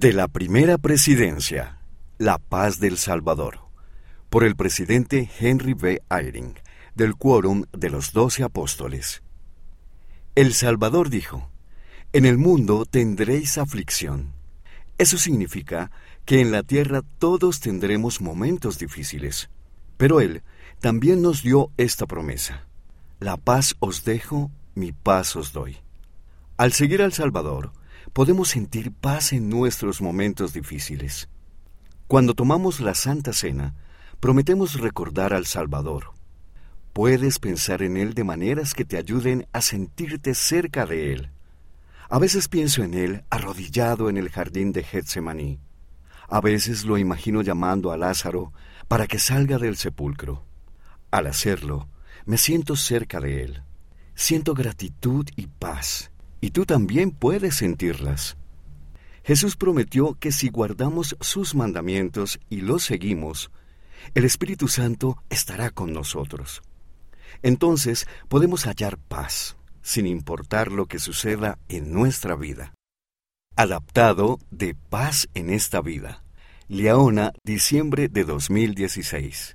De la primera presidencia, La paz del Salvador, por el presidente Henry B. Eyring, del Quórum de los Doce Apóstoles. El Salvador dijo, En el mundo tendréis aflicción. Eso significa que en la tierra todos tendremos momentos difíciles. Pero Él también nos dio esta promesa. La paz os dejo, mi paz os doy. Al seguir al Salvador, podemos sentir paz en nuestros momentos difíciles. Cuando tomamos la Santa Cena, prometemos recordar al Salvador. Puedes pensar en Él de maneras que te ayuden a sentirte cerca de Él. A veces pienso en Él arrodillado en el jardín de Getsemaní. A veces lo imagino llamando a Lázaro para que salga del sepulcro. Al hacerlo, me siento cerca de Él. Siento gratitud y paz y tú también puedes sentirlas. Jesús prometió que si guardamos sus mandamientos y los seguimos, el Espíritu Santo estará con nosotros. Entonces podemos hallar paz, sin importar lo que suceda en nuestra vida. Adaptado de Paz en esta vida. Leona, diciembre de 2016.